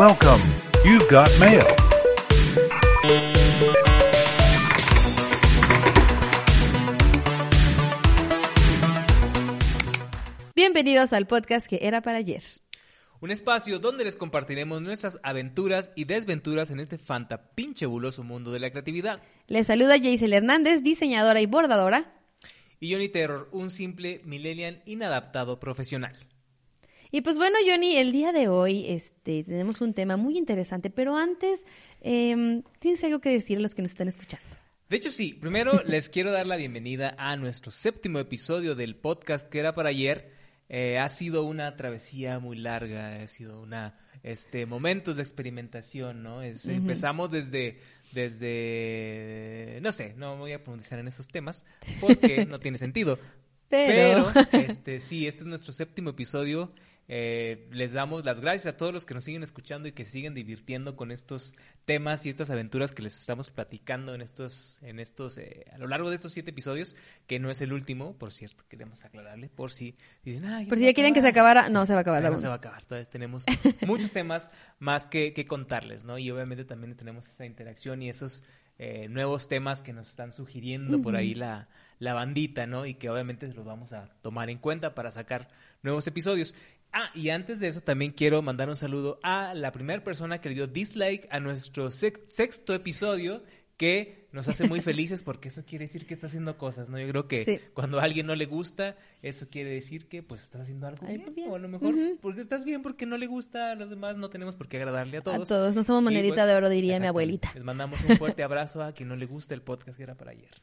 Welcome. You've got mail. Bienvenidos al podcast que era para ayer. Un espacio donde les compartiremos nuestras aventuras y desventuras en este fanta pinche buloso mundo de la creatividad. Les saluda Jaisel Hernández, diseñadora y bordadora. Y Johnny Terror, un simple millennial inadaptado profesional. Y pues bueno, Johnny, el día de hoy este, tenemos un tema muy interesante, pero antes, eh, ¿tienes algo que decir a los que nos están escuchando? De hecho, sí. Primero les quiero dar la bienvenida a nuestro séptimo episodio del podcast que era para ayer. Eh, ha sido una travesía muy larga, ha sido una este momentos de experimentación, ¿no? Es, Empezamos desde desde no sé, no voy a profundizar en esos temas porque no tiene sentido. Pero, Pero este sí, este es nuestro séptimo episodio eh, les damos las gracias a todos los que nos siguen escuchando y que siguen divirtiendo con estos temas y estas aventuras que les estamos platicando en estos, en estos, eh, a lo largo de estos siete episodios, que no es el último, por cierto, queremos aclararle, por si dicen, por si ya quieren que se acabara, no se va a acabar. No, se va a acabar, todavía tenemos muchos temas más que, que contarles, ¿no? Y obviamente también tenemos esa interacción y esos eh, nuevos temas que nos están sugiriendo por ahí la, la bandita, ¿no? Y que obviamente los vamos a tomar en cuenta para sacar nuevos episodios. Ah, y antes de eso también quiero mandar un saludo a la primera persona que le dio dislike a nuestro sexto episodio, que nos hace muy felices porque eso quiere decir que está haciendo cosas, ¿no? Yo creo que cuando a alguien no le gusta, eso quiere decir que pues está haciendo algo bien, o a lo mejor porque estás bien porque no le gusta a los demás, no tenemos por qué agradarle a todos. A todos, no somos monedita pues, de oro, diría mi abuelita. Les mandamos un fuerte abrazo a quien no le gusta el podcast que era para ayer.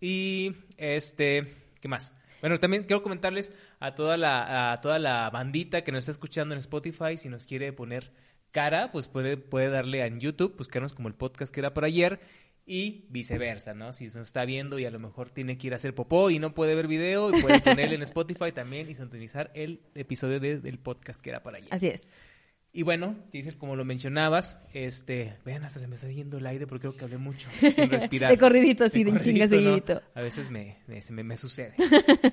Y este, ¿qué más? Bueno, también quiero comentarles a toda la, a toda la bandita que nos está escuchando en Spotify, si nos quiere poner cara, pues puede, puede darle en YouTube, buscarnos como el podcast que era para ayer y viceversa, ¿no? Si se nos está viendo y a lo mejor tiene que ir a hacer popó y no puede ver video, puede ponerle en Spotify también y sintonizar el episodio del podcast que era para ayer. Así es. Y bueno, como lo mencionabas, este, vean, hasta se me está yendo el aire porque creo que hablé mucho, sin respirar. de corridito, así, de, de chinga seguidito. A veces me, me, me sucede.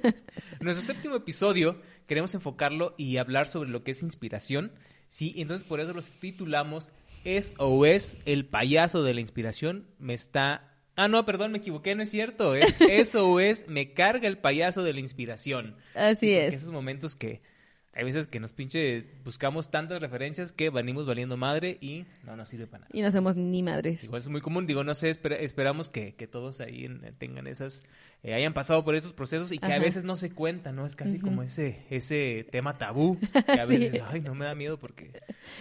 nuestro séptimo episodio queremos enfocarlo y hablar sobre lo que es inspiración. Sí, entonces por eso los titulamos ¿Es o es el payaso de la inspiración? Me está... Ah, no, perdón, me equivoqué, no es cierto. Es eso o es me carga el payaso de la inspiración. Así es. Esos momentos que hay veces que nos pinche buscamos tantas referencias que venimos valiendo madre y no nos sirve para nada. Y no hacemos ni madres. Igual es muy común, digo, no sé, esperamos que, todos ahí tengan esas, eh, hayan pasado por esos procesos y que a veces no se cuentan, ¿no? Es casi como ese ese tema tabú, que a veces, ay, no me da miedo porque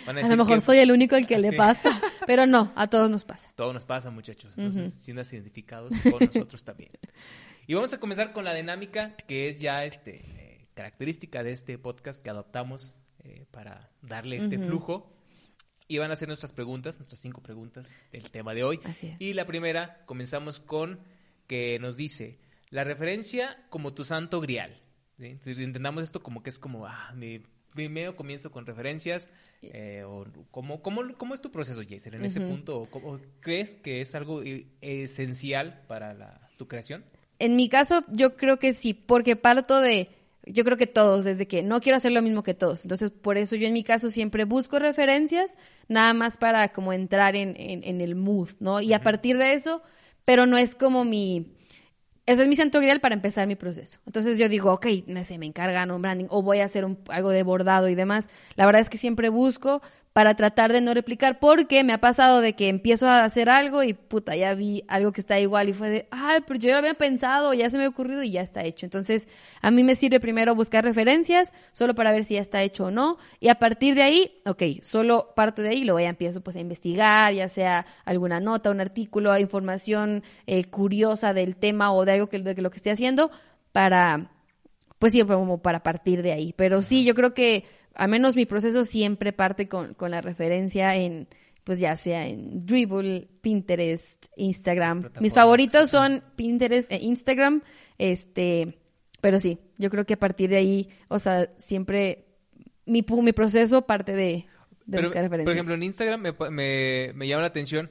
van a decir A lo mejor soy el único al que le pasa, pero no, a todos nos pasa. Todo nos pasa, muchachos, entonces sientas identificados con nosotros también. Y vamos a comenzar con la dinámica que es ya este característica de este podcast que adoptamos eh, para darle este flujo. Y van a ser nuestras preguntas, nuestras cinco preguntas del tema de hoy. Y la primera, comenzamos con que nos dice, la referencia como tu santo grial. Entendamos esto como que es como, ah, mi primero comienzo con referencias, eh, o ¿cómo, cómo, es tu proceso, Jason, en ese punto? ¿O, crees que es algo eh, esencial para la, tu creación? En mi caso, yo creo que sí, porque parto de yo creo que todos, desde que no quiero hacer lo mismo que todos. Entonces, por eso yo en mi caso siempre busco referencias, nada más para como entrar en, en, el mood, ¿no? Y a partir de eso, pero no es como mi... Ese es mi santo grial para empezar mi proceso. Entonces yo digo, ok, no sé, me encargan un branding o voy a hacer un, algo de bordado y demás. La verdad es que siempre busco para tratar de no replicar, porque me ha pasado de que empiezo a hacer algo y puta, ya vi algo que está igual y fue de, ay, pero yo ya lo había pensado, ya se me ha ocurrido y ya está hecho. Entonces, a mí me sirve primero buscar referencias, solo para ver si ya está hecho o no, y a partir de ahí, ok, solo parto de ahí, luego ya empiezo pues a investigar, ya sea alguna nota, un artículo, información eh, curiosa del tema o de algo que, de lo que esté haciendo, para, pues sí, como para partir de ahí. Pero sí, yo creo que al menos mi proceso siempre parte con, con la referencia en, pues ya sea en Dribble, Pinterest, Instagram. Mis favoritos son Pinterest e Instagram, este, pero sí, yo creo que a partir de ahí, o sea, siempre mi, pu- mi proceso parte de, de Pero, buscar referencias. por ejemplo, en Instagram me, me, me llama la atención.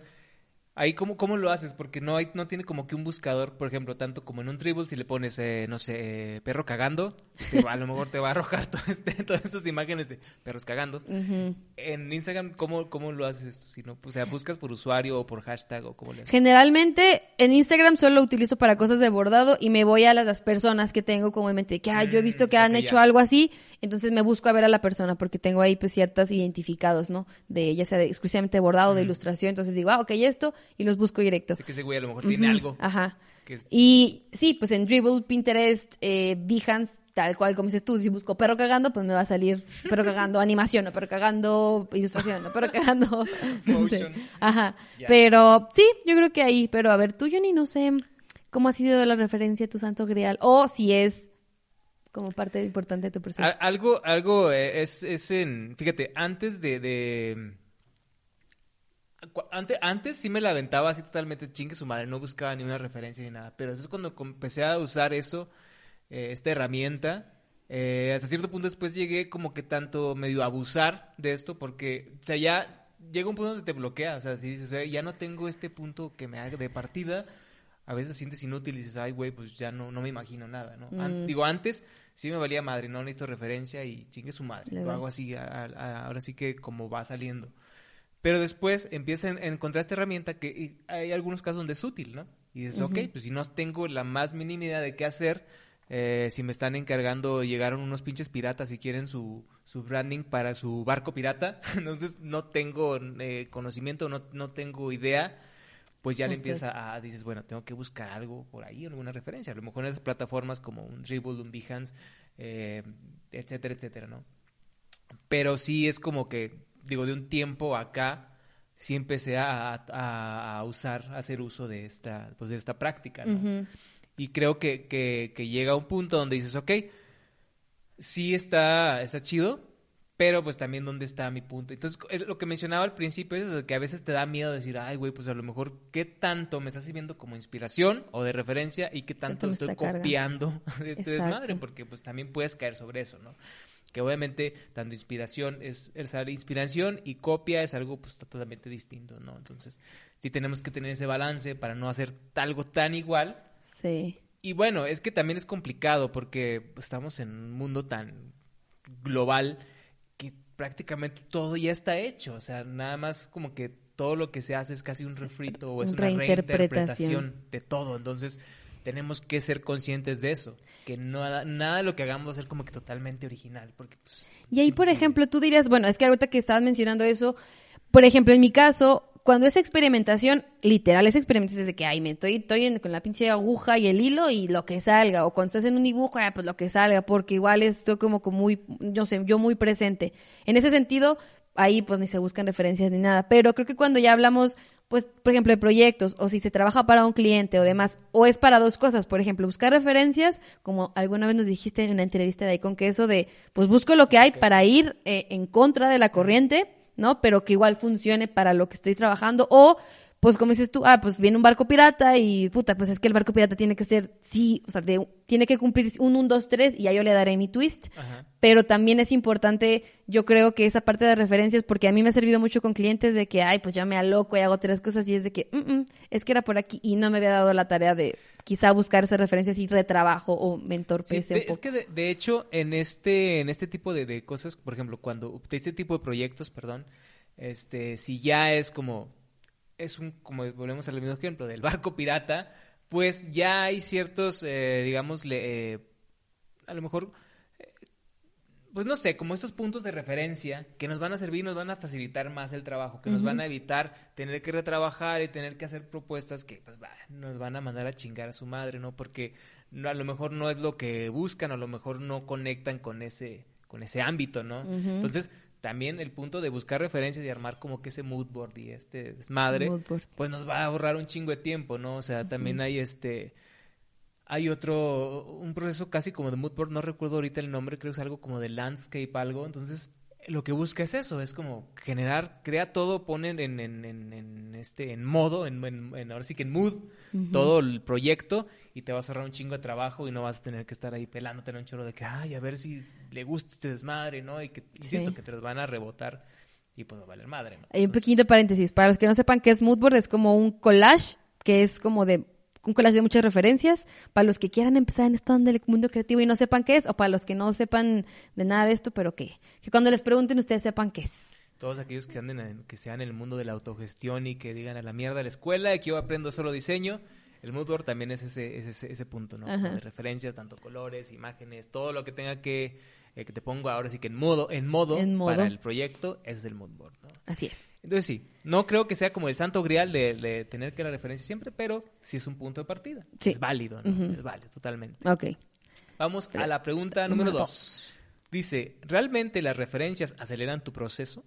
Ahí, ¿cómo, ¿cómo lo haces? Porque no hay no tiene como que un buscador, por ejemplo, tanto como en un dribble, si le pones, eh, no sé, eh, perro cagando, te va- a lo mejor te va a arrojar todo este, todas estas imágenes de perros cagando. En Instagram, ¿cómo, ¿cómo lo haces esto? Si no, o sea, ¿buscas por usuario o por hashtag o cómo le haces? Generalmente en Instagram solo lo utilizo para cosas de bordado y me voy a las, las personas que tengo como en mente que ah, yo he visto que Mm, han hecho ya. algo así, entonces me busco a ver a la persona porque tengo ahí pues ciertas identificados, ¿no? De ya sea de exclusivamente bordado, de ilustración, entonces digo, ah, ok, esto y los busco directo. Sé que ese güey a lo mejor tiene algo. Ajá. que Y sí, pues en Dribble, Pinterest, eh, Behance, tal cual como dices tú, si busco perro cagando, pues me va a salir perro cagando animación, o perro cagando ilustración, o perro cagando no sé. Ajá. Pero sí, yo creo que ahí, pero a ver, tú, Johnny, no sé cómo ha sido la referencia a tu santo grial, o si es como parte importante de tu proceso. Algo, algo eh, es, es en, fíjate, antes de, de antes, antes sí me la aventaba así totalmente chingue su madre, no buscaba ni una referencia ni nada, pero después cuando empecé a usar eso, eh, esta herramienta, eh, hasta cierto punto después llegué como que tanto medio a abusar de esto, porque, o sea, ya llega un punto donde te bloquea, o sea, si dices, "Eh, ya no tengo este punto que me haga de partida, a veces sientes inútil y dices, ay, güey, pues ya no, no me imagino nada, ¿no? An- Mm. digo, antes sí me valía madre, no necesito referencia y chingue su madre. Le Lo hago así, a- a- ahora sí que como va saliendo. Pero después empiezan a encontrar esta herramienta que hay algunos casos donde es útil, ¿no? Y dices, ok, pues si no tengo la más mínima idea de qué hacer, eh, si me están encargando, llegaron unos pinches piratas y quieren su, su branding para su barco pirata, entonces no tengo eh, conocimiento, no, no tengo idea, pues ya le empieza a, dices, bueno, tengo que buscar algo por ahí, alguna referencia. A lo mejor en esas plataformas como un Dribble, un Behance, eh, etcétera, etcétera, ¿no? Pero sí es como que, digo, de un tiempo acá, sí empecé a, a- a usar, a hacer uso de esta, pues de esta práctica, ¿no? Ujú. Y creo que, que, que llega un punto donde dices, ok, sí está, está chido, pero pues también dónde está mi punto. Entonces, es lo que mencionaba al principio es eso, que a veces te da miedo decir, ay, güey, pues a lo mejor qué tanto me estás sirviendo como inspiración o de referencia y qué tanto estoy cargando. copiando de este Exacto. desmadre, porque pues también puedes caer sobre eso, ¿no? Que obviamente tanto inspiración es, es inspiración y copia es algo pues totalmente distinto, ¿no? Entonces, sí tenemos que tener ese balance para no hacer algo tan igual Sí. y bueno, es que también es complicado porque estamos en un mundo tan global prácticamente todo ya está hecho. O sea, nada más como que todo lo que se hace es casi un refrito o es una Reinterpretación. reinterpretación de todo. Entonces, tenemos que ser conscientes de eso. Que nada, nada de lo que hagamos va a ser como que totalmente original. Porque, pues, Y ahí, por ejemplo, tú dirías, bueno, es que ahorita que estabas mencionando eso, por ejemplo, en mi caso, cuando es experimentación, literal, es experimentación desde que, ay, me estoy, estoy en- con la pinche aguja y el hilo y lo que salga, o cuando estás en un dibujo, ah, pues lo que salga, porque igual estoy como, como muy, no sé, yo muy presente. En ese sentido, ahí pues ni se buscan referencias ni nada, pero creo que cuando ya hablamos, pues, por ejemplo, de proyectos, o si se trabaja para un cliente o demás, o es para dos cosas, por ejemplo, buscar referencias, como alguna vez nos dijiste en una entrevista de ahí con queso, de, pues busco lo que hay para ir eh, en contra de la corriente, ¿no? Pero que igual funcione para lo que estoy trabajando, o pues como dices tú, ah, pues viene un barco pirata y puta, pues es que el barco pirata tiene que ser, sí, o sea, de- tiene que cumplir un 1, 2, 3 y ya yo le daré mi twist. Ajá. Pero también es importante, yo creo que esa parte de referencias, porque a mí me ha servido mucho con clientes de que, ay, pues ya me aloco y hago tres cosas y es de que, "Mm, mm, es que era por aquí y no me había dado la tarea de quizá buscar esas referencias y retrabajo o me Sí, de- un poco. es que de, de hecho en este en este tipo de, de cosas, por ejemplo, cuando de este tipo de proyectos, perdón, este si ya es como es un como volvemos al mismo ejemplo del barco pirata, pues ya hay ciertos eh, digamos le, eh, a lo mejor pues no sé, como estos puntos de referencia que nos van a servir, nos van a facilitar más el trabajo, que nos van a evitar tener que retrabajar y tener que hacer propuestas que pues va, nos van a mandar a chingar a su madre, ¿no? Porque a lo mejor no es lo que buscan, a lo mejor no conectan con ese con ese ámbito, ¿no? Entonces, también el punto de buscar referencias y armar como que ese mood board y este desmadre, pues nos va a ahorrar un chingo de tiempo, ¿no? O sea, también hay este hay otro, un proceso casi como de mood board, no recuerdo ahorita el nombre, creo que es algo como de landscape algo, entonces lo que busca es eso, es como generar, crea todo, pone en, en, en, en este, en modo, en, en- ahora sí que en mood, todo el proyecto y te vas a ahorrar un chingo de trabajo y no vas a tener que estar ahí pelándote en un chorro de que, ay, a ver si le gusta este desmadre, ¿no? Y que, insisto, Sí. que te los van a rebotar y pues a valer madre, ¿no? Hay un pequeñito paréntesis. Para los que no sepan qué es Moodboard, es como un collage, que es como de un collage de muchas referencias. Para los que quieran empezar en esto del mundo creativo y no sepan qué es, o para los que no sepan de nada de esto, pero que, que cuando les pregunten ustedes sepan qué es. Todos aquellos que anden en, que sean en el mundo de la autogestión y que digan a la mierda la escuela y que yo aprendo solo diseño, el Moodboard también es ese, es ese, ese punto, ¿no? De referencias, tanto colores, imágenes, todo lo que tenga que, eh, que te pongo ahora sí que en modo, en modo, En modo. para el proyecto, ese es el Moodboard, ¿no? Así es. Entonces sí, no creo que sea como el santo grial de, de tener que la referencia siempre, pero sí es un punto de partida. Sí. Es válido, ¿no? Es válido, totalmente. Ok. Vamos a la pregunta número dos. Dice, ¿realmente las referencias aceleran tu proceso?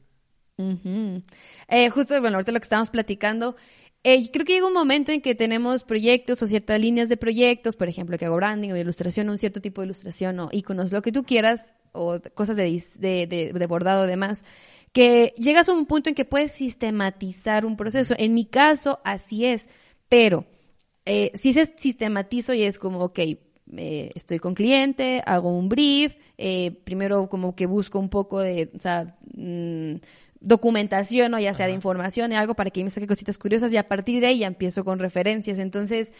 Eh, justo, bueno, ahorita lo que estábamos platicando, eh, creo que llega un momento en que tenemos proyectos o ciertas líneas de proyectos, por ejemplo, que hago branding o ilustración, un cierto tipo de ilustración o iconos, lo que tú quieras, o cosas de, de, de, de bordado o demás, que llegas a un punto en que puedes sistematizar un proceso. En mi caso, así es, pero eh, si se sistematizo y es como, ok, eh, estoy con cliente, hago un brief, eh, primero como que busco un poco de, o sea, mm, documentación o ya sea de información y algo para que me saque cositas curiosas y a partir de ahí ya empiezo con referencias. Entonces,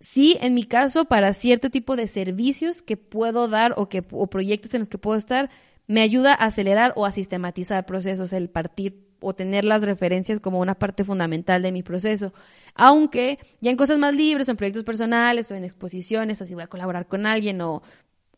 sí, en mi caso, para cierto tipo de servicios que puedo dar o, que, o proyectos en los que puedo estar, me ayuda a acelerar o a sistematizar procesos, el partir o tener las referencias como una parte fundamental de mi proceso. Aunque ya en cosas más libres, o en proyectos personales o en exposiciones, o si voy a colaborar con alguien o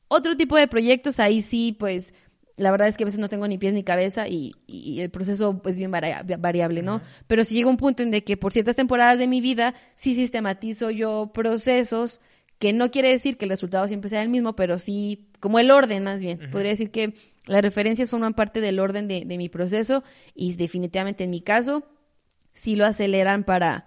otro tipo de proyectos, ahí sí, pues la verdad es que a veces no tengo ni pies ni cabeza y, y el proceso es bien varia- variable, ¿no? Pero si llega un punto en de que por ciertas temporadas de mi vida sí sistematizo yo procesos que no quiere decir que el resultado siempre sea el mismo, pero sí como el orden más bien. Podría decir que las referencias forman parte del orden de, de mi proceso y definitivamente en mi caso sí lo aceleran para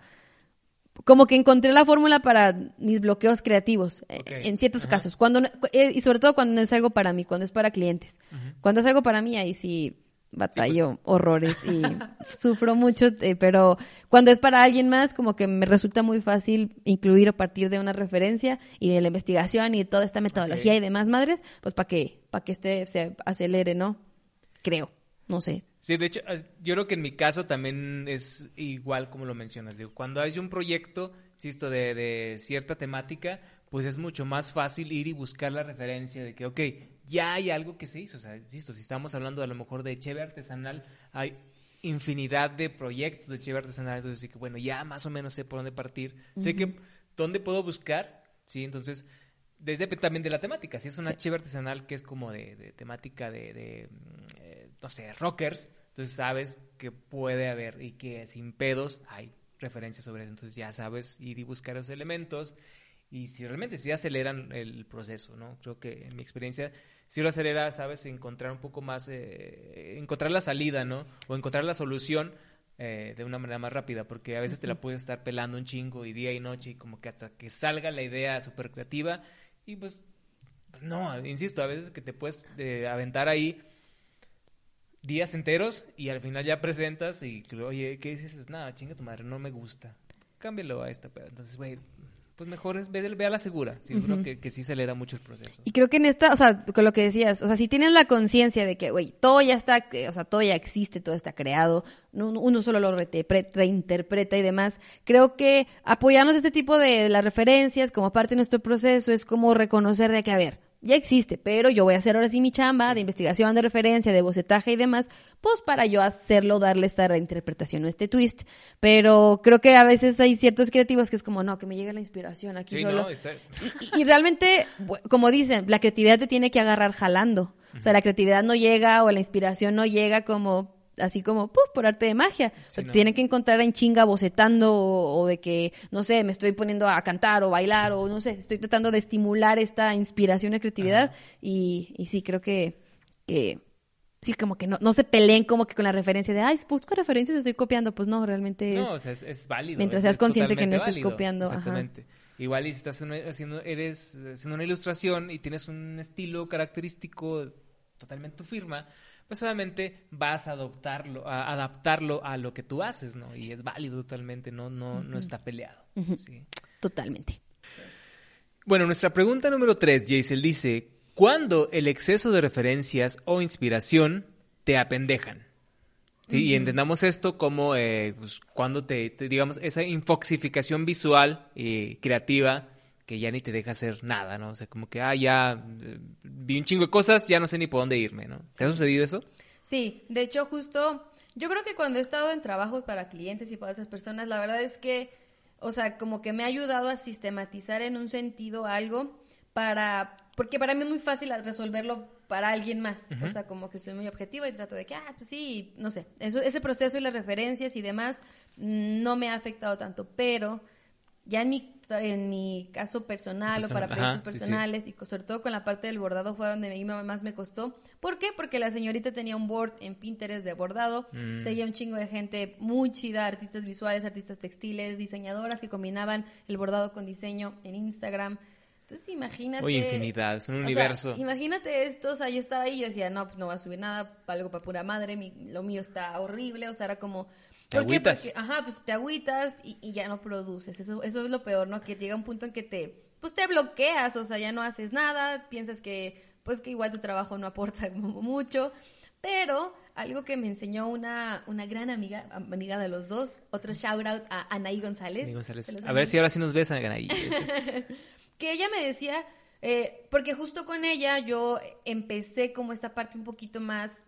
como que encontré la fórmula para mis bloqueos creativos eh, en ciertos casos. Cuando eh, y sobre todo cuando no es algo para mí cuando es para clientes. Cuando es algo para mí ahí sí batallo horrores y sufro mucho eh, pero cuando es para alguien más como que me resulta muy fácil incluir a partir de una referencia y de la investigación y de toda esta metodología y demás madres pues para que para que este se acelere no creo no sé. Sí, de hecho, yo creo que en mi caso también es igual como lo mencionas. Digo, cuando hay un proyecto, insisto, de, de cierta temática, pues es mucho más fácil ir y buscar la referencia de que, ok, ya hay algo que se hizo. O sea, insisto, si estamos hablando a lo mejor de cheve artesanal, hay infinidad de proyectos de cheve artesanal, entonces sí que, bueno, ya más o menos sé por dónde partir. Sé que dónde puedo buscar, ¿sí? Entonces, desde también de la temática. Si es una cheve artesanal que es como de, de temática de, de, mm, eh, no sé, rockers, entonces sabes que puede haber y que sin pedos hay referencias sobre eso. Entonces ya sabes ir y buscar esos elementos y si realmente sí aceleran el proceso, ¿no? Creo que en mi experiencia sí lo acelera, sabes, encontrar un poco más, eh, encontrar la salida, ¿no? O encontrar la solución eh, de una manera más rápida, porque a veces te la puedes estar pelando un chingo y día y noche y como que hasta que salga la idea súper creativa y pues, pues no, insisto, a veces que te puedes eh, aventar ahí días enteros y al final ya presentas y oye, ¿qué dices? Nada, chinga tu madre, no me gusta. Cámbialo a esta, pero entonces, güey, pues mejor es ve, ve a la segura. Seguro que, que sí acelera mucho el proceso. Y creo que en esta, o sea, con lo que decías, o sea, si tienes la conciencia de que, güey, todo ya está, eh, o sea, todo ya existe, todo está creado, no- uno solo lo reinterpreta y demás, creo que apoyarnos de este tipo de las referencias como parte de nuestro proceso es como reconocer de que, a ver, ya existe, pero yo voy a hacer ahora sí mi chamba de investigación, de referencia, de bocetaje y demás, pues para yo hacerlo, darle esta reinterpretación o este twist. Pero creo que a veces hay ciertos creativos que es como, no, que me llegue la inspiración aquí Sí, solo. no, está- Y, y realmente, como dicen, la creatividad te tiene que agarrar jalando. O sea, la creatividad no llega o la inspiración no llega como así como ¡puf! por arte de magia. O Sí, no. Tiene que encontrar en chinga bocetando o, o de que, no sé, me estoy poniendo a cantar o bailar o no sé, estoy tratando de estimular esta inspiración y creatividad y, y sí, creo que, que sí, como que no, no se peleen como que con la referencia de, ay, busco referencias, estoy copiando. Pues no, realmente es... No, o sea, es, es válido. Mientras es- seas consciente que no estés válido. copiando, ajá. Exactamente. Igual y si estás en- haciendo, eres haciendo una ilustración y tienes un estilo característico totalmente tu firma, pues obviamente vas a adoptarlo, a adaptarlo a lo que tú haces, ¿no? Y es válido totalmente, no, no, no está peleado. ¿sí? Totalmente. Bueno, nuestra pregunta número tres, Jaisel, dice, ¿cuándo el exceso de referencias o inspiración te apendejan? Sí, y entendamos esto como eh, pues, cuando te, te, digamos, esa infoxificación visual y creativa que ya ni te deja hacer nada, ¿no? O sea, como que, ah, ya eh, vi un chingo de cosas, ya no sé ni por dónde irme, ¿no? ¿Te ha sucedido eso? Sí, de hecho, justo, yo creo que cuando he estado en trabajos para clientes y para otras personas, la verdad es que, o sea, como que me ha ayudado a sistematizar en un sentido algo para, porque para mí es muy fácil resolverlo para alguien más. O sea, como que soy muy objetiva y trato de que, ah, pues sí, no sé, eso, ese proceso y las referencias y demás mm, no me ha afectado tanto, pero ya en mi, en mi caso personal, o para proyectos personales y sobre todo con la parte del bordado fue donde mí más me costó. ¿Por qué? Porque la señorita tenía un board en Pinterest de bordado, mm. seguía un chingo de gente muy chida, artistas visuales, artistas textiles, diseñadoras que combinaban el bordado con diseño en Instagram. Entonces imagínate... Uy, infinidad, es un universo. imagínate esto, o sea, yo estaba ahí y yo decía, no, pues no voy a subir nada, algo para pura madre, lo mío está horrible, o sea, era como... Te agüitas. Porque, ajá, pues te agüitas y, ya no produces, eso, eso es lo peor, ¿no? Que llega un punto en que te, pues te bloqueas, o sea, ya no haces nada, piensas que, pues que igual tu trabajo no aporta mucho, pero algo que me enseñó una, una gran amiga, amiga de los dos, otro shout out a Anaí González. Anaí González. A ver si ahora sí nos ves, Anaí. que ella me decía, eh, porque justo con ella yo empecé como esta parte un poquito más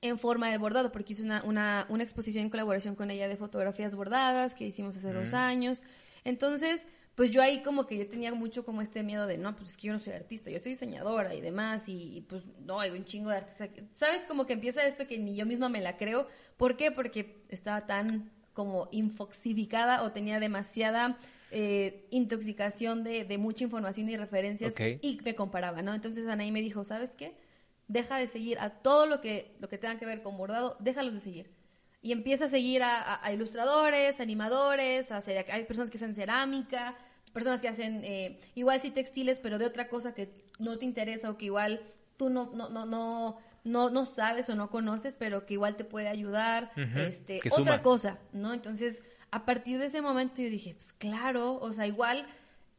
en forma de bordado, porque hice una, una, una exposición en colaboración con ella de fotografías bordadas que hicimos hace dos años. Entonces, pues yo ahí como que yo tenía mucho como este miedo de, no, pues es que yo no soy artista, yo soy diseñadora y demás, y, pues no, hay un chingo de artistas. ¿Sabes? Como que empieza esto que ni yo misma me la creo. ¿Por qué? Porque estaba tan como infoxificada o tenía demasiada eh, intoxicación de, de, mucha información y referencias y me comparaba, ¿no? Entonces Anaí me dijo, ¿sabes qué? Deja de seguir a todo lo que, lo que tenga que ver con bordado, déjalos de seguir. Y empieza a seguir a, ilustradores, animadores, a hacer, hay personas que hacen cerámica, personas que hacen eh, igual sí textiles, pero de otra cosa que no te interesa o que igual tú no, no, no, no, no, no sabes o no conoces, pero que igual te puede ayudar, este, otra cosa, ¿no? Entonces, a partir de ese momento yo dije, pues claro, o sea, igual,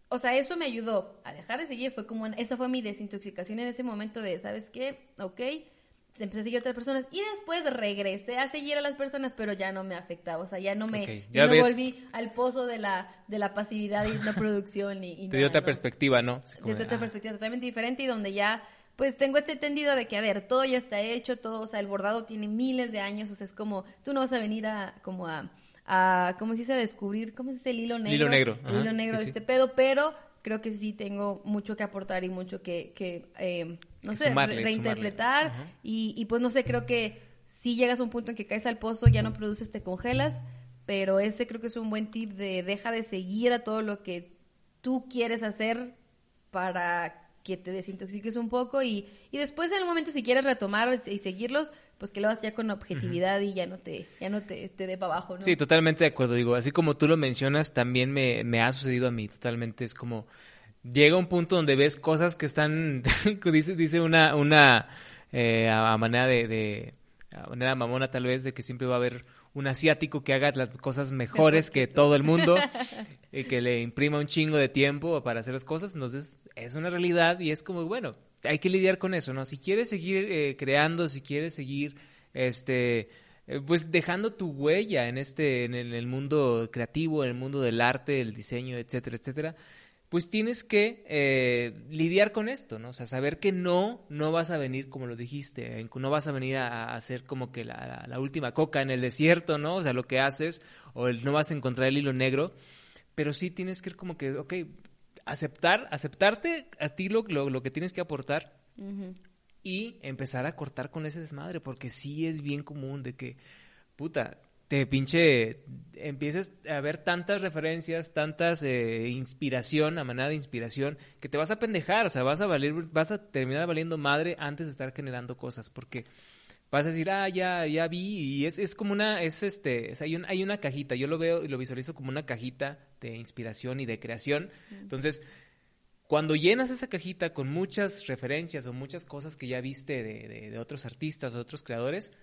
o sea, eso me ayudó a dejar de seguir, fue como, esa fue mi desintoxicación en ese momento de, ¿sabes qué? Ok, empecé a seguir a otras personas y después regresé a seguir a las personas, pero ya no me afectaba, o sea, ya no me, ya me volví al pozo de la, de la pasividad y la producción y, Te dio otra perspectiva, ¿no? Desde otra ah. perspectiva totalmente diferente y donde ya pues tengo este entendido de que, a ver, todo ya está hecho, todo, o sea, el bordado tiene miles de años, o sea, es como, tú no vas a venir a, como a, a, ¿cómo se dice? A descubrir, ¿cómo se dice? El hilo negro. Hilo negro. El hilo negro de este pedo, pero creo que sí tengo mucho que aportar y mucho que, que eh, no sé, reinterpretar. Y, y pues no sé, creo que si llegas a un punto en que caes al pozo, ya no produces, te congelas, pero ese creo que es un buen tip de deja de seguir a todo lo que tú quieres hacer para que te desintoxiques un poco y, y después en el momento si quieres retomar y seguirlos, pues que lo hagas ya con objetividad y ya no te, ya no te, te dé para abajo, ¿no? Sí, totalmente de acuerdo. Digo, así como tú lo mencionas, también me, me ha sucedido a mí, totalmente. Es como, llega un punto donde ves cosas que están, dice, dice una, una eh, a manera de, de, a manera mamona tal vez, de que siempre va a haber un asiático que haga las cosas mejores que todo el mundo, y que le imprima un chingo de tiempo para hacer las cosas. Entonces, es una realidad y es como, bueno, hay que lidiar con eso, ¿no? Si quieres seguir eh, creando, si quieres seguir, este, eh, pues dejando tu huella en este, en el, mundo creativo, en el mundo del arte, el diseño, etcétera, etcétera, pues tienes que eh, lidiar con esto, ¿no? O sea, saber que no, no vas a venir como lo dijiste, no vas a venir a, hacer como que la, la, última coca en el desierto, ¿no? O sea, lo que haces, o no vas a encontrar el hilo negro, pero sí tienes que ir como que, ok, aceptar, aceptarte a ti lo, lo, que tienes que aportar y empezar a cortar con ese desmadre, porque sí es bien común de que, puta, te pinche, empieces a ver tantas referencias, tantas eh, inspiración, a manera de inspiración, que te vas a pendejar, o sea, vas a valer, vas a terminar valiendo madre antes de estar generando cosas, porque vas a decir, ah, ya, ya vi, y es, es como una, es este, hay, un, hay una cajita, yo lo veo y lo visualizo como una cajita de inspiración y de creación. Entonces, cuando llenas esa cajita con muchas referencias o muchas cosas que ya viste de, de, de otros artistas o otros creadores,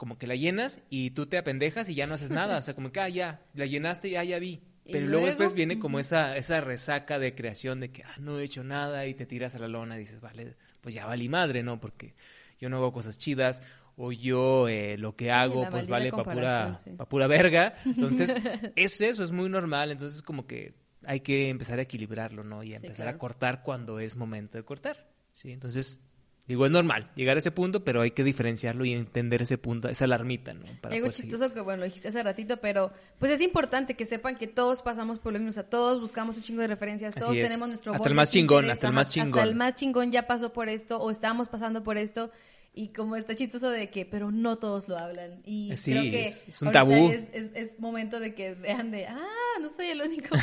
como que la llenas y tú te apendejas y ya no haces nada. O sea, como que, ah, ya, la llenaste, ya, ya vi. ¿Y Pero luego, después viene como esa, esa resaca de creación de que, ah, no he hecho nada y te tiras a la lona y dices, vale, pues ya valí madre, ¿no? Porque yo no hago cosas chidas o yo eh, lo que hago pues vale para pura, comparación, sí. pa' pura verga. Entonces, es eso, es muy normal. Entonces, como que hay que empezar a equilibrarlo, ¿no? Y a empezar a claro. cortar cuando es momento de cortar, ¿sí? Entonces, digo, es normal llegar a ese punto, pero hay que diferenciarlo y entender ese punto, esa alarmita, ¿no? Para Algo seguir. chistoso que, bueno, lo dijiste hace ratito, pero pues es importante que sepan que todos pasamos por lo mismo. O sea, todos buscamos un chingo de referencias, todos tenemos nuestro Hasta el más chingón, interés, hasta el más chingón. Hasta el más chingón ya pasó por esto o estamos pasando por esto. Y como está chistoso de que, pero no todos lo hablan. Y Sí, creo que es- es un tabú. Es, es- es momento de que vean de, ah, no soy el único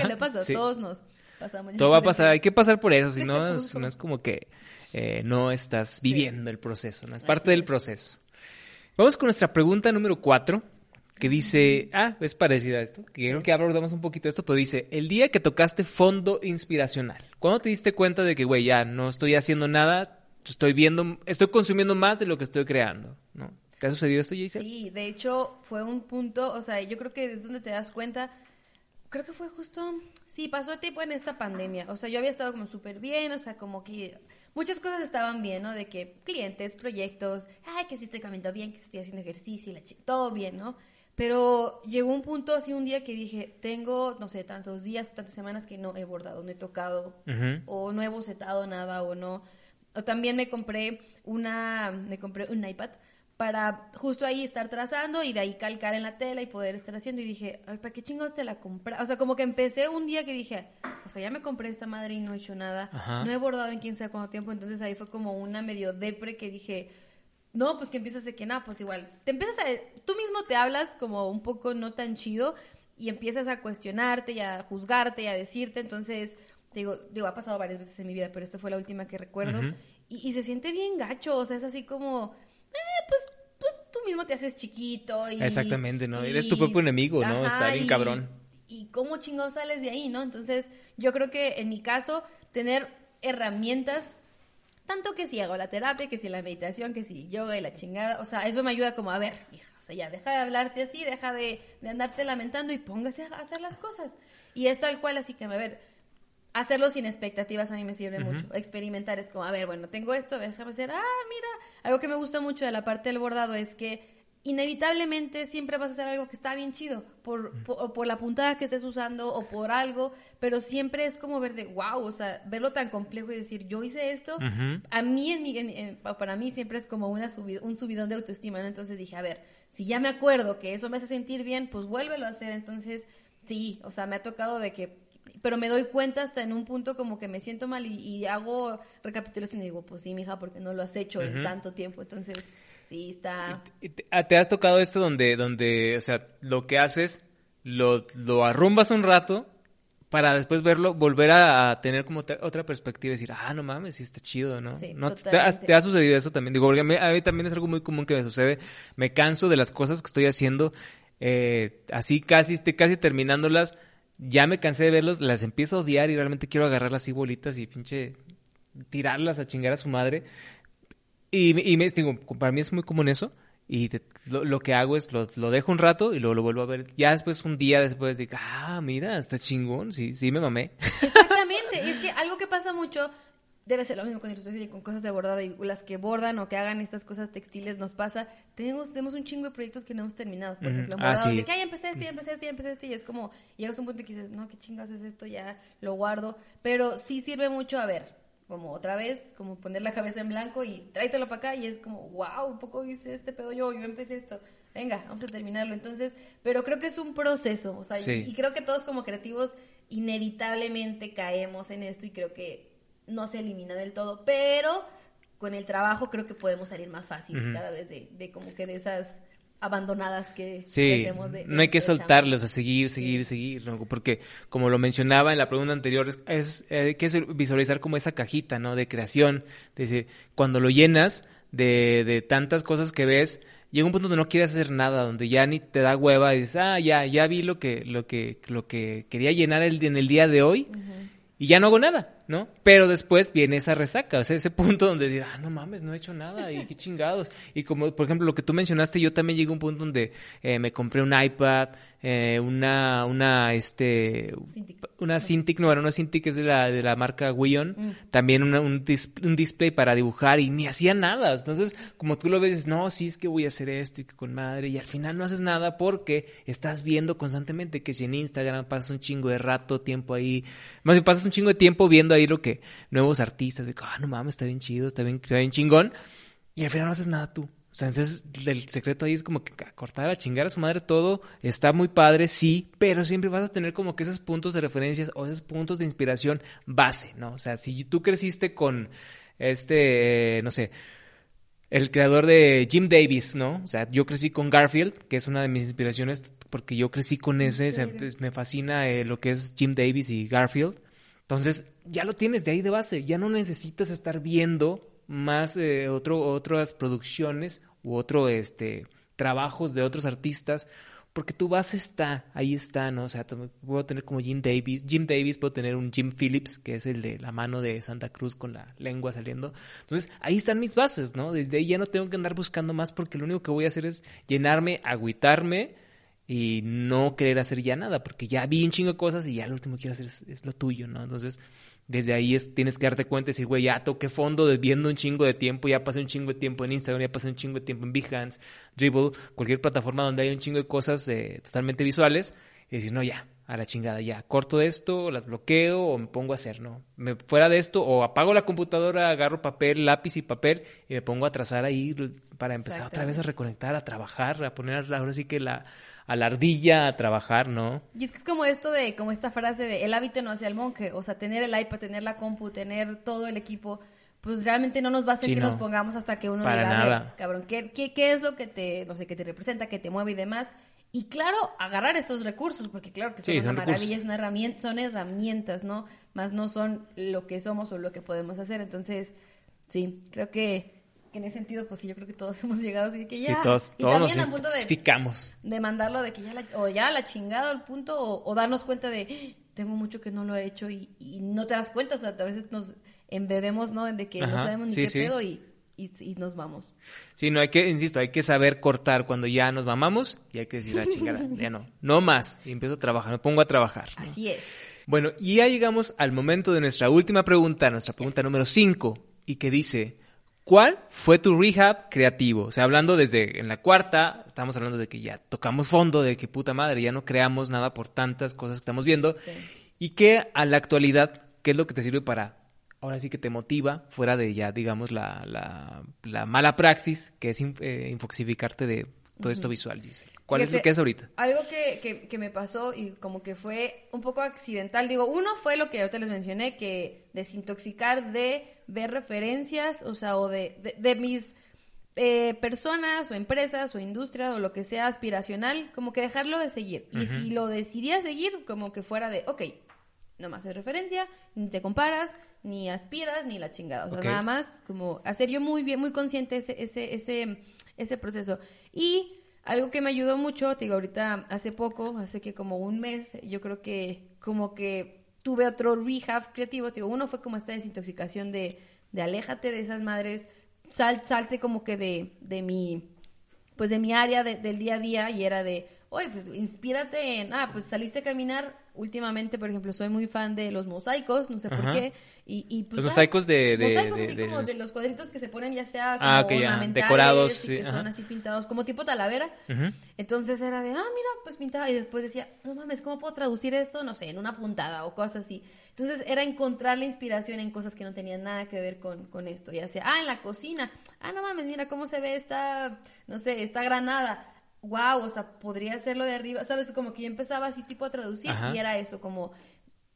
que le pasa. Sí. Todos nos pasamos. Todo va a pasar, hay que pasar por eso, si no, si no es como que eh, no estás viviendo el proceso, no es parte Así del es. proceso. Vamos con nuestra pregunta número cuatro, que dice, ah, es parecida a esto, que creo que abordamos un poquito esto, pero dice, el día que tocaste fondo inspiracional, ¿cuándo te diste cuenta de que, güey, ya no estoy haciendo nada, estoy viendo, estoy consumiendo más de lo que estoy creando, ¿no? ¿Te ha sucedido esto, Jason? Sí, de hecho fue un punto, o sea, yo creo que es donde te das cuenta, creo que fue justo, sí, pasó tipo en esta pandemia, o sea, yo había estado como súper bien, o sea, como que muchas cosas estaban bien, ¿no? De que clientes, proyectos, ay, que sí estoy caminando bien, que sí estoy haciendo ejercicio, la todo bien, ¿no? Pero llegó un punto así un día que dije, tengo, no sé, tantos días, tantas semanas que no he bordado, no he tocado, Ujú. o no he bocetado nada, o no. O también me compré una, me compré un iPad para justo ahí estar trazando y de ahí calcar en la tela y poder estar haciendo. Y dije, Ay, ¿para qué chingados te la compré? O sea, como que empecé un día que dije, o sea, ya me compré esta madre y no he hecho nada. Ajá. No he bordado en quién sabe cuánto tiempo. Entonces ahí fue como una medio depre que dije, no, pues que empiezas de que nada, pues igual. Te empiezas a. Tú mismo te hablas como un poco no tan chido y empiezas a cuestionarte y a juzgarte y a decirte. Entonces, te digo, digo, ha pasado varias veces en mi vida, pero esta fue la última que recuerdo. Ujú. y, y se siente bien gacho, o sea, es así como. Eh, pues, pues tú mismo te haces chiquito y. Exactamente, ¿no? y- Eres tu propio enemigo, ¿no? Está bien cabrón. Y cómo chingados sales de ahí, ¿no? Entonces, yo creo que en mi caso, tener herramientas tanto que si hago la terapia, que si la meditación, que si yoga y la chingada, o sea, eso me ayuda como a ver, hija, o sea, ya deja de hablarte así, deja de, de andarte lamentando y póngase a hacer las cosas. Y es tal cual, así que, a ver, hacerlo sin expectativas a mí me sirve mucho. Experimentar es como, a ver, bueno, tengo esto, déjame hacer, ah, mira, algo que me gusta mucho de la parte del bordado es que inevitablemente siempre vas a hacer algo que está bien chido, por, por, la puntada que estés usando o por algo, pero siempre es como ver de, wow, o sea, verlo tan complejo y decir, yo hice esto, a mí, en mi- en- en- para mí siempre es como una subi- un subidón de autoestima, ¿no? Entonces dije, a ver, si ya me acuerdo que eso me hace sentir bien, pues vuélvelo a hacer. Entonces, sí, o sea, me ha tocado de que, pero me doy cuenta hasta en un punto como que me siento mal y, y hago recapitulación y digo, pues sí, mija, porque no lo has hecho en tanto tiempo. Entonces, sí, está... ¿Y ¿Te, ah, te has tocado esto donde, donde, o sea, lo que haces, lo, lo arrumbas un rato para después verlo, volver a, a tener como otra- perspectiva y decir, ah, no mames, sí está chido, ¿no? Sí, ¿No te, totalmente. has- te ha sucedido eso también? Digo, porque a mí, a mí también es algo muy común que me sucede. Me canso de las cosas que estoy haciendo, eh, así casi, este, casi terminándolas, ya me cansé de verlos, las empiezo a odiar y realmente quiero agarrarlas así bolitas y pinche tirarlas a chingar a su madre. Y, y me digo, para mí es muy común eso. Y lo que hago es lo, lo dejo un rato y luego lo vuelvo a ver. Ya después, un día después, digo, ah, mira, está chingón. Sí, sí, me mamé. Exactamente, es que algo que pasa mucho debe ser lo mismo con ilustración y con cosas de bordado y las que bordan o que hagan estas cosas textiles nos pasa. Tenemos, tenemos un chingo de proyectos que no hemos terminado. Por Ujú. ejemplo, en Ah, sí. de que "Ay, ya empecé este, ya empecé este, ya empecé este y es como llegas a un punto que dices, no, qué chingas es esto, ya lo guardo. Pero sí sirve mucho, a ver, como otra vez, como poner la cabeza en blanco y tráetelo para acá y es como, wow, un poco hice este pedo yo, yo empecé esto. Venga, vamos a terminarlo. Entonces, pero creo que es un proceso, o sea, y- Sí. y creo que todos como creativos inevitablemente caemos en esto y creo que no se elimina del todo, pero con el trabajo creo que podemos salir más fácil cada vez de, de como que de esas abandonadas que, que Sí, hacemos de, de no hay que soltarlos, chamba. a seguir, seguir, seguir, ¿no? porque como lo mencionaba en la pregunta anterior, es, es- hay que visualizar como esa cajita, ¿no? De creación, de cuando lo llenas de, de tantas cosas que ves, llega un punto donde no quieres hacer nada, donde ya ni te da hueva y dices, ah, ya, ya vi lo que, lo que, lo que quería llenar el, en el día de hoy y ya no hago nada. ¿No? Pero después viene esa resaca, o sea, ese punto donde decir, ah, no mames, no he hecho nada y qué chingados. Y como, por ejemplo, lo que tú mencionaste, yo también llegué a un punto donde eh, me compré un iPad, eh, una, una, este, Cintiq. una Cintiq, no, era una Cintiq es de la, de la marca Wion, también una- un, dis- un display para dibujar y ni hacía nada. Entonces, como tú lo ves, dices, no, sí es que voy a hacer esto y que con madre, y al final no haces nada porque estás viendo constantemente que si en Instagram pasas un chingo de rato, tiempo ahí, más bien pasas un chingo de tiempo viendo ahí lo que nuevos artistas, de que, ah, no mames, está bien chido, está bien, está bien chingón, y al final no haces nada tú. O sea, entonces el secreto ahí es como que a cortar a chingar a su madre todo, está muy padre, sí, pero siempre vas a tener como que esos puntos de referencias o esos puntos de inspiración base, ¿no? O sea, si tú creciste con este, eh, no sé, el creador de Jim Davis, ¿no? O sea, yo crecí con Garfield, que es una de mis inspiraciones, porque yo crecí con ese, o sea, pues, me fascina eh, lo que es Jim Davis y Garfield. Entonces, ya lo tienes de ahí de base, ya no necesitas estar viendo más eh, otro, otras producciones u otro este trabajos de otros artistas, porque tu base está, ahí está, ¿no? O sea, puedo tener como Jim Davis, Jim Davis, puedo tener un Jim Phillips, que es el de la mano de Santa Cruz con la lengua saliendo. Entonces, ahí están mis bases, ¿no? Desde ahí ya no tengo que andar buscando más porque lo único que voy a hacer es llenarme, agüitarme y no querer hacer ya nada, porque ya vi un chingo de cosas y ya lo último que quiero hacer es, es lo tuyo, ¿no? Entonces, desde ahí es, tienes que darte cuenta y decir, güey, ya toqué fondo de viendo un chingo de tiempo, ya pasé un chingo de tiempo en Instagram, ya pasé un chingo de tiempo en Behance, Dribble, cualquier plataforma donde hay un chingo de cosas eh, totalmente visuales, y decir, no, ya, a la chingada, ya, corto esto, las bloqueo o me pongo a hacer, ¿no? Me, fuera de esto, o apago la computadora, agarro papel, lápiz y papel y me pongo a trazar ahí para empezar otra vez a reconectar, a trabajar, a poner ahora sí que la, a la ardilla a trabajar, ¿no? Y es que es como esto de, como esta frase de el hábito no hace al monje, o sea, tener el iPad, tener la compu, tener todo el equipo, pues realmente no nos va a hacer Sí, que no. nos pongamos hasta que uno Para diga, a ver, nada. cabrón, ¿qué, qué, qué es lo que te, no sé, que te representa, que te mueve y demás? Y claro, agarrar esos recursos, porque claro que son Sí, una son maravilla, es una herramienta, son herramientas, ¿no? Más no son lo que somos o lo que podemos hacer. Entonces, sí, creo que en ese sentido, pues sí, yo creo que todos hemos llegado así de que Sí, ya. todos, y todos nos también a punto de, de mandarlo de que ya la, o ya la chingada al punto o, o darnos cuenta de "Ah, tengo mucho que no lo he hecho y, y no te das cuenta, o sea, a veces nos embebemos, ¿no? De que no sabemos ni sí, qué sí. pedo y, y, y nos vamos. Sí, no hay que, insisto, hay que saber cortar cuando ya nos mamamos y hay que decir, la chingada, ya no, no más. Y empiezo a trabajar, me pongo a trabajar. ¿no? Así es. Bueno, y ya llegamos al momento de nuestra última pregunta, nuestra pregunta número 5, y que dice, ¿cuál fue tu rehab creativo? O sea, hablando desde en la cuarta, estamos hablando de que ya tocamos fondo, de que puta madre, ya no creamos nada por tantas cosas que estamos viendo, Sí. y que a la actualidad, ¿qué es lo que te sirve para, ahora sí que te motiva, fuera de ya, digamos, la, la, la mala praxis, que es eh, infoxificarte de todo esto visual, Giselle? ¿Cuál es lo Fíjate, que es ahorita? Algo que, que, que me pasó y como que fue un poco accidental. Digo, uno fue lo que ahorita les mencioné, que desintoxicar de ver referencias, o sea, o de, de, de mis eh, personas o empresas o industria o lo que sea aspiracional, como que dejarlo de seguir. Y si lo decidía seguir, como que fuera de, ok, no más es referencia, ni te comparas, ni aspiras, ni la chingada. O sea, Ok. nada más como hacer yo muy bien, muy consciente ese, ese, ese, ese proceso. Y algo que me ayudó mucho, te digo, ahorita hace poco, hace que como un mes, yo creo que como que tuve otro rehab creativo, te digo, uno fue como esta desintoxicación de, de aléjate de esas madres, sal, salte como que de, de mi, pues de mi área de- del día a día y era de, oye, pues inspírate en, ah, pues saliste a caminar, últimamente, por ejemplo, soy muy fan de los mosaicos, no sé por qué, y, y pues Los mosaicos de- de- mosaicos de- de como los- de los cuadritos que se ponen ya sea como Ah, ok, ya, ornamentales decorados, y sí, que son así pintados, como tipo talavera, entonces era de, ah, mira, pues pintaba. Y después decía, no mames, ¿cómo puedo traducir esto? No sé, en una puntada o cosas así. Entonces era encontrar la inspiración en cosas que no tenían nada que ver con, con esto. Ya sea, ah, en la cocina. Ah, no mames, mira cómo se ve esta, no sé, esta granada. Wow, o sea, podría hacerlo de arriba. ¿Sabes? Como que yo empezaba así tipo a traducir Ajá. y era eso, como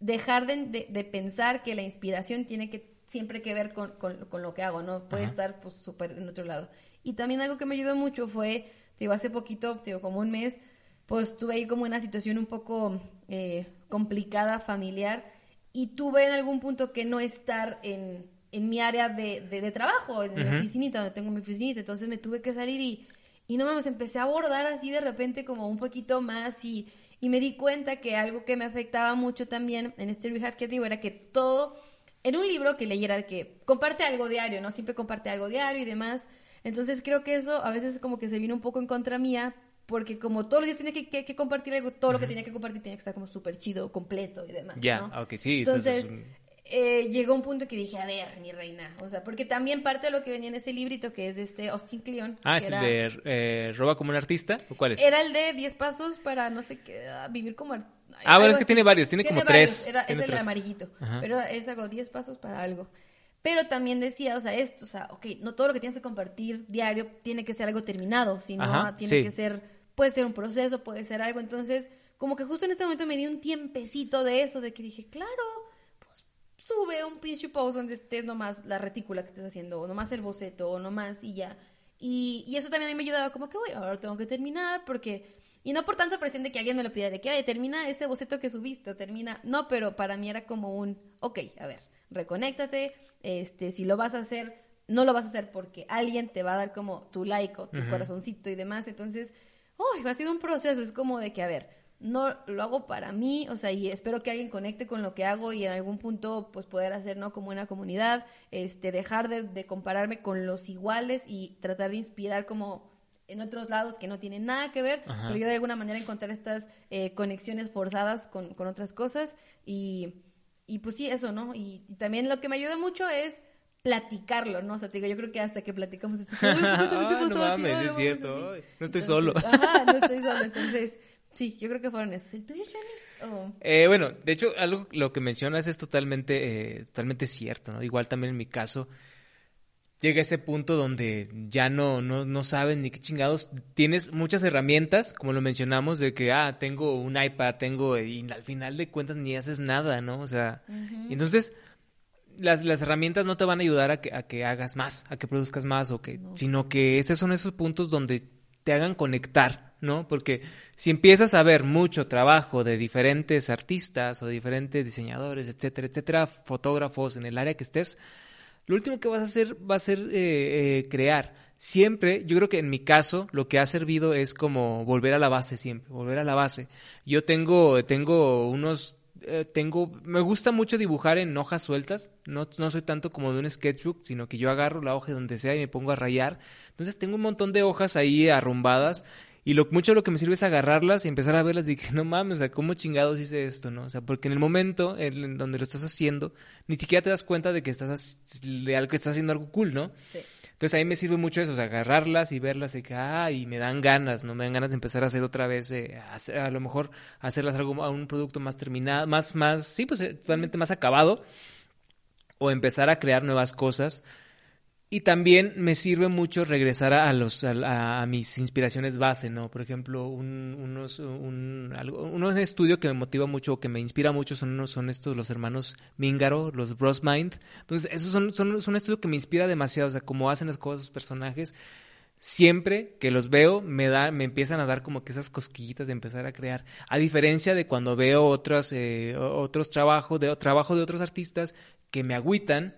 dejar de, de- de pensar que la inspiración tiene que siempre que ver con, con- con lo que hago, ¿no? Puede estar pues súper en otro lado. Y también algo que me ayudó mucho fue, te digo, hace poquito, te digo, como un mes, pues tuve ahí como una situación un poco eh, complicada, familiar, y tuve en algún punto que no estar en, en mi área de, de- de trabajo, en mi Ujú. oficinita, donde tengo mi oficinita, entonces me tuve que salir y, y no mames, empecé a abordar así de repente como un poquito más y, y me di cuenta que algo que me afectaba mucho también en este rehab creativo era que todo en un libro que leyera que comparte algo diario, ¿no? Siempre comparte algo diario y demás. Entonces creo que eso a veces como que se vino un poco en contra mía, porque como todos los días tiene que, que- que compartir algo, todo lo que tenía que compartir tenía que estar como súper chido, completo y demás. Ya, ¿no? ok, sí, eso- eso es Entonces, un- eh, llegó un punto que dije, a ver, mi reina, o sea, porque también parte de lo que venía en ese librito que es de este Austin Kleon. Ah, que es el de eh, Roba como un artista, ¿o cuál es? Era el de 10 pasos para no sé qué, ah, vivir como... ar- Ah, bueno, es que tiene varios, tiene como varios, tres, Era, es el tres. amarillito. Ajá. Pero es algo, 10 pasos para algo. Pero también decía, o sea, esto, o sea, ok, no todo lo que tienes que compartir diario tiene que ser algo terminado, sino Ajá, tiene sí. que ser, puede ser un proceso, puede ser algo. Entonces, como que justo en este momento me di un tiempecito de eso, de que dije, claro, sube un pinche post donde estés nomás la retícula que estés haciendo, o nomás el boceto, o nomás y ya. Y, y eso también a mí me ayudaba como que, bueno, ahora tengo que terminar porque... Y no por tanta presión de que alguien me lo pida, de que, oye, termina ese boceto que subiste, o termina... No, pero para mí era como un, ok, a ver, reconéctate, este, si lo vas a hacer, no lo vas a hacer porque alguien te va a dar como tu like o tu corazoncito y demás. Entonces, uy, ha sido un proceso, es como de que, a ver, no lo hago para mí, o sea, y espero que alguien conecte con lo que hago y en algún punto, pues, poder hacer, ¿no? Como una comunidad, este, dejar de, de compararme con los iguales y tratar de inspirar como en otros lados que no tienen nada que ver, Ajá. pero yo de alguna manera encontrar estas eh, conexiones forzadas con, con otras cosas y, y pues sí, eso, ¿no? Y, y también lo que me ayuda mucho es platicarlo, ¿no? O sea, te digo, yo creo que hasta que platicamos esto, "Ay, ¿qué te Ah, no mames, es cierto. mames, Ay, así". no estoy Entonces, solo. Ajá, no estoy solo. Entonces, sí, yo creo que fueron esos. ¿El tuyo, Johnny? O- Eh, bueno, de hecho, algo lo que mencionas es totalmente, eh, totalmente cierto, ¿no? Igual también en mi caso, llega ese punto donde ya no, no, no sabes ni qué chingados. Tienes muchas herramientas, como lo mencionamos, de que, ah, tengo un iPad, tengo, y al final de cuentas ni haces nada, ¿no? O sea, entonces las, las herramientas no te van a ayudar a que, a que hagas más, a que produzcas más, o que, sino que esos son esos puntos donde te hagan conectar, ¿no? Porque si empiezas a ver mucho trabajo de diferentes artistas o diferentes diseñadores, etcétera, etcétera, fotógrafos en el área que estés, lo último que vas a hacer va a ser eh, eh, crear. Siempre, yo creo que en mi caso, lo que ha servido es como volver a la base siempre, volver a la base. Yo tengo, tengo unos, eh, tengo, me gusta mucho dibujar en hojas sueltas, no, no soy tanto como de un sketchbook, sino que yo agarro la hoja de donde sea y me pongo a rayar. Entonces tengo un montón de hojas ahí arrumbadas y lo, mucho lo que me sirve es agarrarlas y empezar a verlas. Dije, no mames, o sea, ¿cómo chingados hice esto, no? O sea, porque en el momento en, en donde lo estás haciendo, ni siquiera te das cuenta de que estás, de algo que estás haciendo algo cool, ¿no? Sí. Entonces a mí me sirve mucho eso, o sea, agarrarlas y verlas y que, ah, y me dan ganas, ¿no? Me dan ganas de empezar a hacer otra vez, eh, a, hacer- a lo mejor hacerlas algo, a un producto más terminado, más, más, sí, pues eh, totalmente más acabado, o empezar a crear nuevas cosas. Y también me sirve mucho regresar a, los, a, mis inspiraciones base, ¿no? Por ejemplo, un, unos, un, algo, un estudio que me motiva mucho, que me inspira mucho, son, unos- son estos, los hermanos Mingaro, los Bros Mind. Entonces, esos son, son, son un estudio que me inspira demasiado, o sea, cómo hacen las cosas sus personajes. Siempre que los veo, me da, me empiezan a dar como que esas cosquillitas de empezar a crear. A diferencia de cuando veo otros, eh, o- otros trabajos de, trabajo de otros artistas que me agüitan,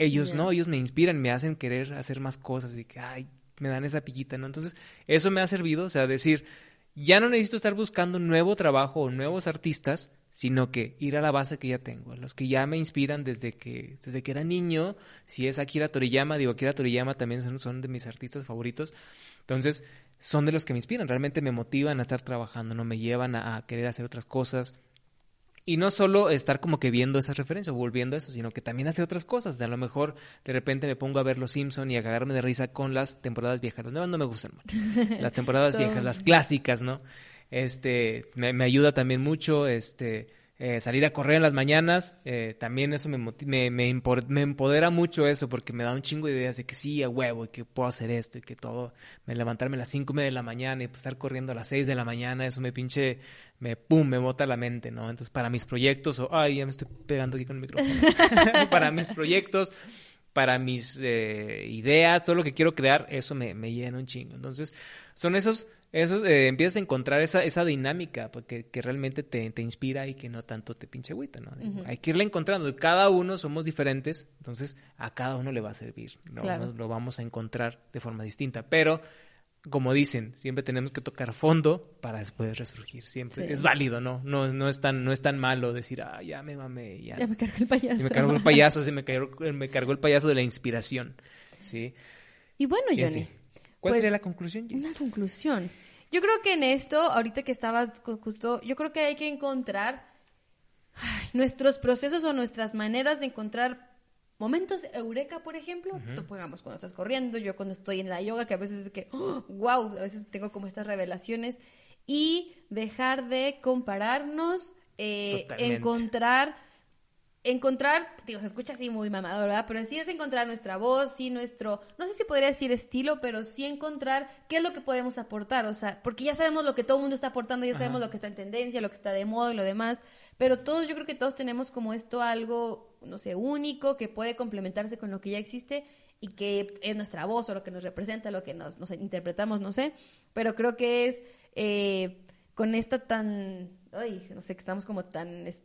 ellos no, ellos me inspiran, me hacen querer hacer más cosas y que, ay, me dan esa pillita, ¿no? Entonces, eso me ha servido, o sea, decir, ya no necesito estar buscando nuevo trabajo o nuevos artistas, sino que ir a la base que ya tengo, los que ya me inspiran desde que, desde que era niño, si es Akira Toriyama, digo, Akira Toriyama también son, son de mis artistas favoritos, entonces, son de los que me inspiran, realmente me motivan a estar trabajando, no me llevan a, a querer hacer otras cosas, y no solo estar como que viendo esas referencias o volviendo a eso, sino que también hacer otras cosas. A lo mejor de repente me pongo a ver Los Simpson y a cagarme de risa con las temporadas viejas. Las nuevas no me gustan mucho. Las temporadas viejas, las clásicas, ¿no? Este, me, me ayuda también mucho, este, eh, salir a correr en las mañanas, eh, también eso me, me, me, empodera mucho eso, porque me da un chingo de ideas de que sí, a huevo, y que puedo hacer esto, y que todo, me levantarme a las cinco y media de la mañana y pues, estar corriendo a las seis de la mañana, eso me pinche, me pum, me bota la mente, ¿no? Entonces, para mis proyectos, o, ay, ya me estoy pegando aquí con el micrófono, para mis proyectos, para mis eh, ideas, todo lo que quiero crear, eso me, me llena un chingo. Entonces, son esos, esos eh, empiezas a encontrar esa, esa dinámica porque, que realmente te, te inspira y que no tanto te pinche agüita, ¿no? Hay que irla encontrando. Cada uno somos diferentes, entonces a cada uno le va a servir, ¿no? Claro. Nos lo vamos a encontrar de forma distinta, pero como dicen, siempre tenemos que tocar fondo para después resurgir. Siempre Sí. es válido, ¿no? No, no, es tan, no es tan malo decir, ah, ya me mamé, ya, Ya me cargó el payaso. y me cargó el payaso, se me cargó, me cargó el payaso de la inspiración. ¿Sí? Y bueno, Johnny. así. ¿Cuál pues, sería la conclusión, Jess? Una conclusión. Yo creo que en esto, ahorita que estabas justo, yo creo que hay que encontrar ay, nuestros procesos o nuestras maneras de encontrar momentos eureka, por ejemplo. Tú pongamos cuando estás corriendo, yo cuando estoy en la yoga, que a veces es que, wow, a veces tengo como estas revelaciones. Y dejar de compararnos, eh, encontrar encontrar, digo, se escucha así muy mamador, ¿verdad? Pero sí es encontrar nuestra voz, sí nuestro, no sé si podría decir estilo, pero sí encontrar qué es lo que podemos aportar, o sea, porque ya sabemos lo que todo el mundo está aportando, ya sabemos lo que está en tendencia, lo que está de moda y lo demás, pero todos, yo creo que todos tenemos como esto algo, no sé, único, que puede complementarse con lo que ya existe y que es nuestra voz o lo que nos representa, lo que nos, nos interpretamos, no sé, pero creo que es eh, con esta tan, ay, no sé, que estamos como tan... es-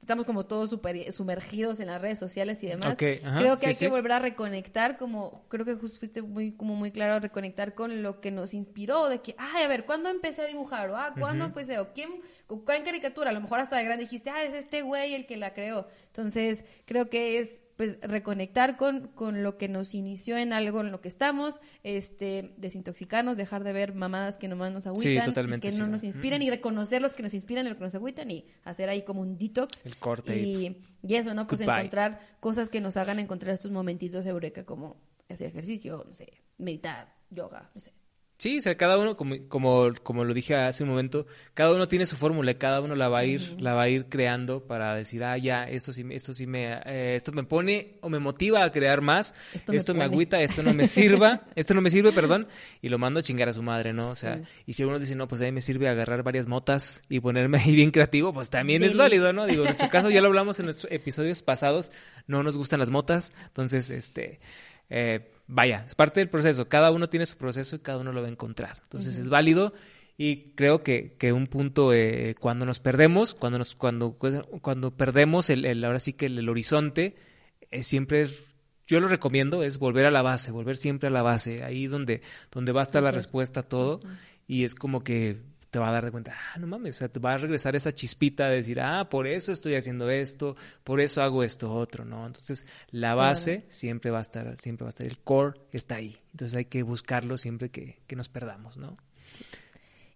estamos como todos super sumergidos en las redes sociales y demás. Ajá, creo que sí, hay sí. que volver a reconectar, como creo que justo fuiste muy como muy claro reconectar con lo que nos inspiró, de que, ay, a ver, ¿cuándo empecé a dibujar? O, ah, ¿cuándo empecé? O, ¿quién, con cuál caricatura? A lo mejor hasta de grande dijiste, ah, es este güey el que la creó. Entonces, creo que es pues reconectar con, con lo que nos inició en algo en lo que estamos, este, desintoxicarnos, dejar de ver mamadas que nomás nos agüitan, totalmente, que sí. no nos inspiran, y reconocer los que nos inspiran y los que nos agüitan, y hacer ahí como un detox. El corte y- Y, y eso, ¿no? Pues Goodbye. encontrar cosas que nos hagan encontrar estos momentitos eureka, como hacer ejercicio, no sé, meditar, yoga, no sé. Sí, o sea, cada uno, como, como, como lo dije hace un momento, cada uno tiene su fórmula, y cada uno la va a ir, la va a ir creando para decir, ah, ya, esto sí, esto sí me, eh, esto me pone o me motiva a crear más, Esto esto, me me, agüita, esto no me sirva, esto no me sirve, perdón, y lo mando a chingar a su madre, ¿no? O sea, y si uno dice, no, pues a mí me sirve agarrar varias motas y ponerme ahí bien creativo, pues también es válido, ¿no? Digo, en nuestro caso ya lo hablamos en nuestros episodios pasados, no nos gustan las motas, entonces, este, eh, vaya, es parte del proceso. Cada uno tiene su proceso y cada uno lo va a encontrar. Entonces es válido y creo que, que un punto eh, cuando nos perdemos, cuando nos, cuando, cuando perdemos el, el- ahora sí que el, el horizonte, eh, siempre es, yo lo recomiendo, es volver a la base, volver siempre a la base, ahí donde, donde va a estar la respuesta a todo y es como que te va a dar de cuenta, ah, no mames, o sea, te va a regresar esa chispita de decir, ah, por eso estoy haciendo esto, por eso hago esto otro, ¿no? Entonces, la base siempre va a estar, siempre va a estar, el core está ahí. Entonces hay que buscarlo siempre que, que nos perdamos, ¿no?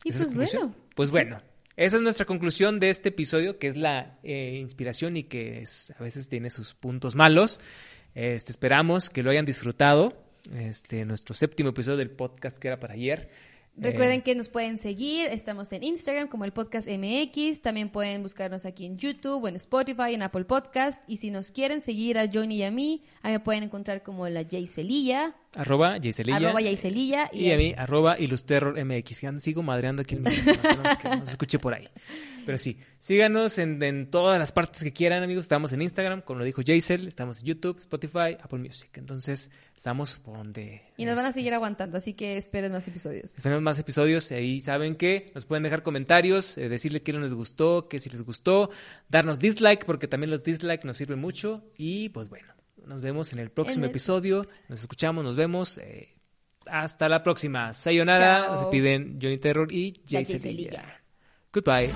Y ¿Esa es pues bueno, Pues bueno, esa es nuestra conclusión de este episodio, que es la eh, inspiración y que es- a veces tiene sus puntos malos. Este, esperamos que lo hayan disfrutado. Este, nuestro séptimo episodio del podcast que era para ayer. Recuerden Eh, que nos pueden seguir, estamos en Instagram como el podcast MX, también pueden buscarnos aquí en YouTube, en Spotify, en Apple Podcast, y si nos quieren seguir a Johnny y a mí, ahí me pueden encontrar como la Jaycelilla, arroba Jaiselilla. arroba Jaycelilla, Y a mí, arroba Ilusterror MX. Ya sigo madreando aquí el micrófono, que no se escuche por ahí. Pero sí, síganos en, en todas las partes que quieran, amigos. Estamos en Instagram, como lo dijo Jaisel. Estamos en YouTube, Spotify, Apple Music. Entonces, estamos por donde... y nos van a este, seguir aguantando, así que esperen más episodios. Tenemos más episodios y ahí saben que nos pueden dejar comentarios, eh, decirle qué no les gustó, qué si les gustó, darnos dislike, porque también los dislike nos sirven mucho. Y pues bueno, nos vemos en el próximo En el- episodio. Nos escuchamos, nos vemos. eh, hasta la próxima. Sayonara. Chao. Se piden Johnny Terror y Jaiselilla. Goodbye.